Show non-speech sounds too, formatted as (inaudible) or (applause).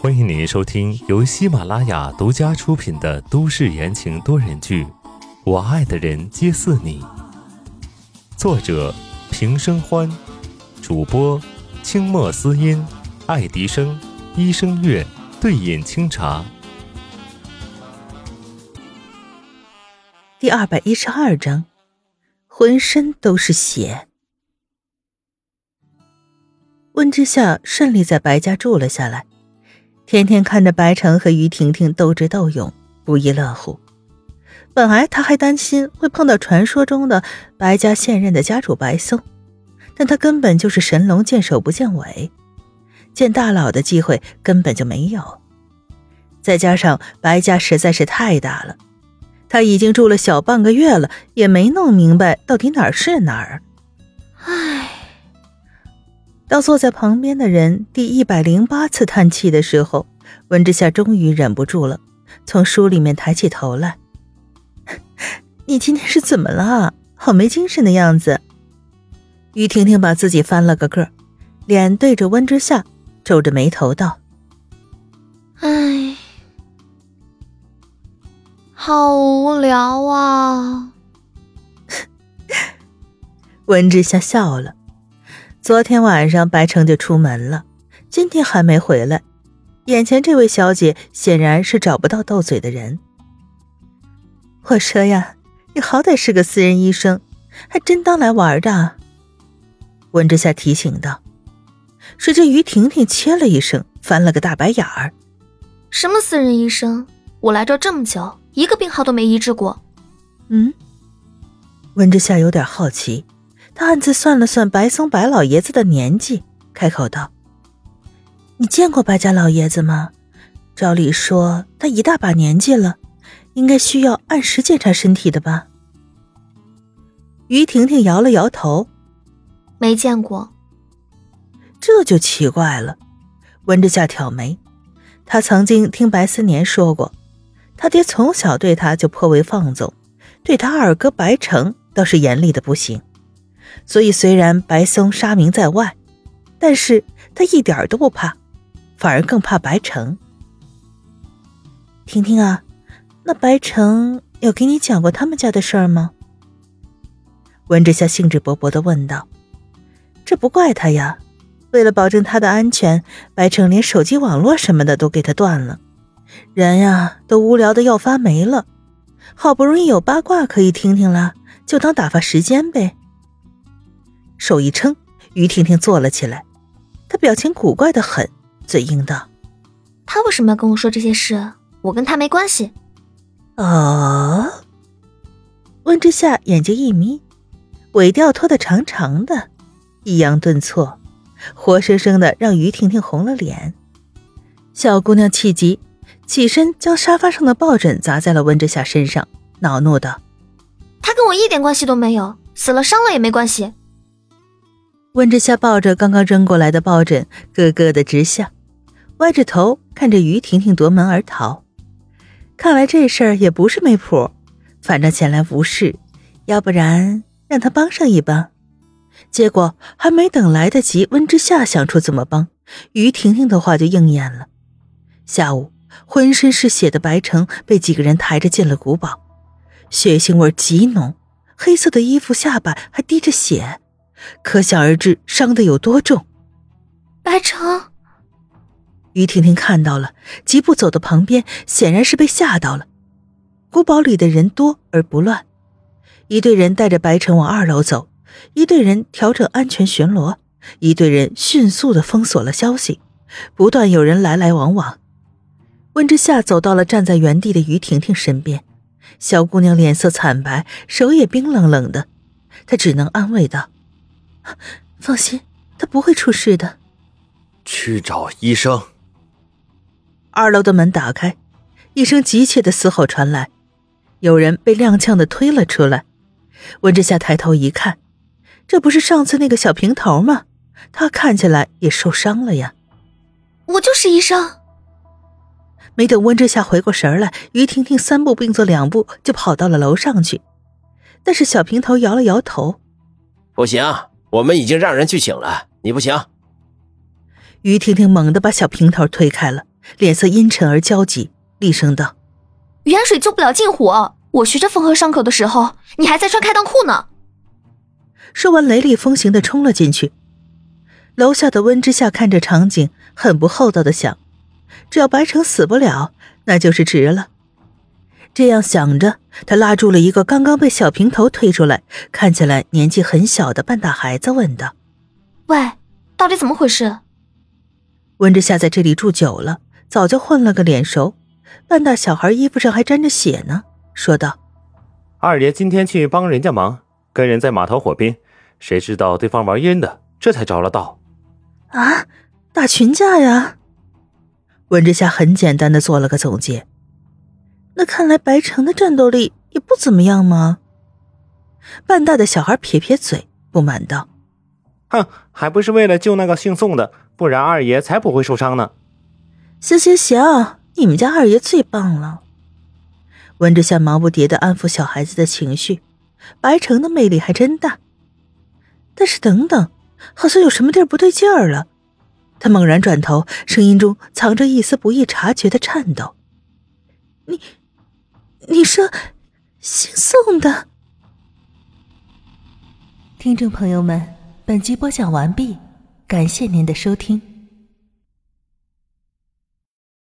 欢迎您收听由喜马拉雅独家出品的都市言情多人剧《我爱的人皆似你》，作者平生欢，主播清墨思音、爱迪生、一生月、对饮清茶。第二百一十二章，浑身都是血。温之夏顺利在白家住了下来，天天看着白城和于婷婷斗智斗勇，不亦乐乎。本来他还担心会碰到传说中的白家现任的家主白松，但他根本就是神龙见首不见尾，见大佬的机会根本就没有。再加上白家实在是太大了。他已经住了小半个月了，也没弄明白到底哪儿是哪儿。唉，当坐在旁边的人第一百零八次叹气的时候，温之夏终于忍不住了，从书里面抬起头来：“ (laughs) 你今天是怎么了？好没精神的样子。”于婷婷把自己翻了个个，脸对着温之夏，皱着眉头道：“唉。”好无聊啊！(laughs) 温之夏笑了。昨天晚上白城就出门了，今天还没回来。眼前这位小姐显然是找不到斗嘴的人。我说呀，你好歹是个私人医生，还真当来玩的？温之夏提醒道。谁知于婷婷切了一声，翻了个大白眼儿：“什么私人医生？我来这这么久。”一个病号都没医治过，嗯。温之夏有点好奇，他暗自算了算白松白老爷子的年纪，开口道：“你见过白家老爷子吗？照理说他一大把年纪了，应该需要按时检查身体的吧？”于婷婷摇了摇头：“没见过。”这就奇怪了。温之夏挑眉，他曾经听白思年说过。他爹从小对他就颇为放纵，对他二哥白城倒是严厉的不行。所以虽然白松杀名在外，但是他一点都不怕，反而更怕白城。婷婷啊，那白城有给你讲过他们家的事儿吗？温之夏兴致勃勃的问道。这不怪他呀，为了保证他的安全，白城连手机网络什么的都给他断了。人呀，都无聊的要发霉了，好不容易有八卦可以听听了，就当打发时间呗。手一撑，于婷婷坐了起来，她表情古怪的很，嘴硬道：“他为什么要跟我说这些事？我跟他没关系。”哦。温之夏眼睛一眯，尾调拖得长长的，抑扬顿挫，活生生的让于婷婷红了脸。小姑娘气急。起身，将沙发上的抱枕砸在了温之夏身上，恼怒道：“他跟我一点关系都没有，死了伤了也没关系。”温之夏抱着刚刚扔过来的抱枕，咯咯的直笑，歪着头看着于婷婷夺门而逃。看来这事儿也不是没谱，反正前来无事，要不然让他帮上一帮。结果还没等来得及，温之夏想出怎么帮，于婷婷的话就应验了。下午。浑身是血的白城被几个人抬着进了古堡，血腥味极浓，黑色的衣服下摆还滴着血，可想而知伤的有多重。白城，于婷婷看到了，疾步走到旁边，显然是被吓到了。古堡里的人多而不乱，一队人带着白城往二楼走，一队人调整安全巡逻，一队人迅速的封锁了消息，不断有人来来往往。温之夏走到了站在原地的于婷婷身边，小姑娘脸色惨白，手也冰冷冷的，她只能安慰道：“放心，他不会出事的。”去找医生。二楼的门打开，一声急切的嘶吼传来，有人被踉跄的推了出来。温之夏抬头一看，这不是上次那个小平头吗？他看起来也受伤了呀。我就是医生。没等温之夏回过神来，于婷婷三步并作两步就跑到了楼上去。但是小平头摇了摇头：“不行，我们已经让人去请了，你不行。”于婷婷猛地把小平头推开了，脸色阴沉而焦急，厉声道：“远水救不了近火，我学着缝合伤口的时候，你还在穿开裆裤呢。”说完，雷厉风行的冲了进去。楼下的温之夏看着场景，很不厚道的想：只要白城死不了，那就是值了。这样想着，他拉住了一个刚刚被小平头推出来、看起来年纪很小的半大孩子，问道：“喂，到底怎么回事？”温之夏在这里住久了，早就混了个脸熟。半大小孩衣服上还沾着血呢，说道：“二爷今天去帮人家忙，跟人在码头火拼，谁知道对方玩阴的，这才着了道。”啊，打群架呀！温之夏很简单的做了个总结。那看来白城的战斗力也不怎么样嘛？半大的小孩撇撇嘴，不满道：“哼，还不是为了救那个姓宋的，不然二爷才不会受伤呢。”行行行，你们家二爷最棒了。温之夏忙不迭的安抚小孩子的情绪，白城的魅力还真大。但是等等，好像有什么地儿不对劲儿了。他猛然转头，声音中藏着一丝不易察觉的颤抖：“你。”这，姓宋的。听众朋友们，本集播讲完毕，感谢您的收听。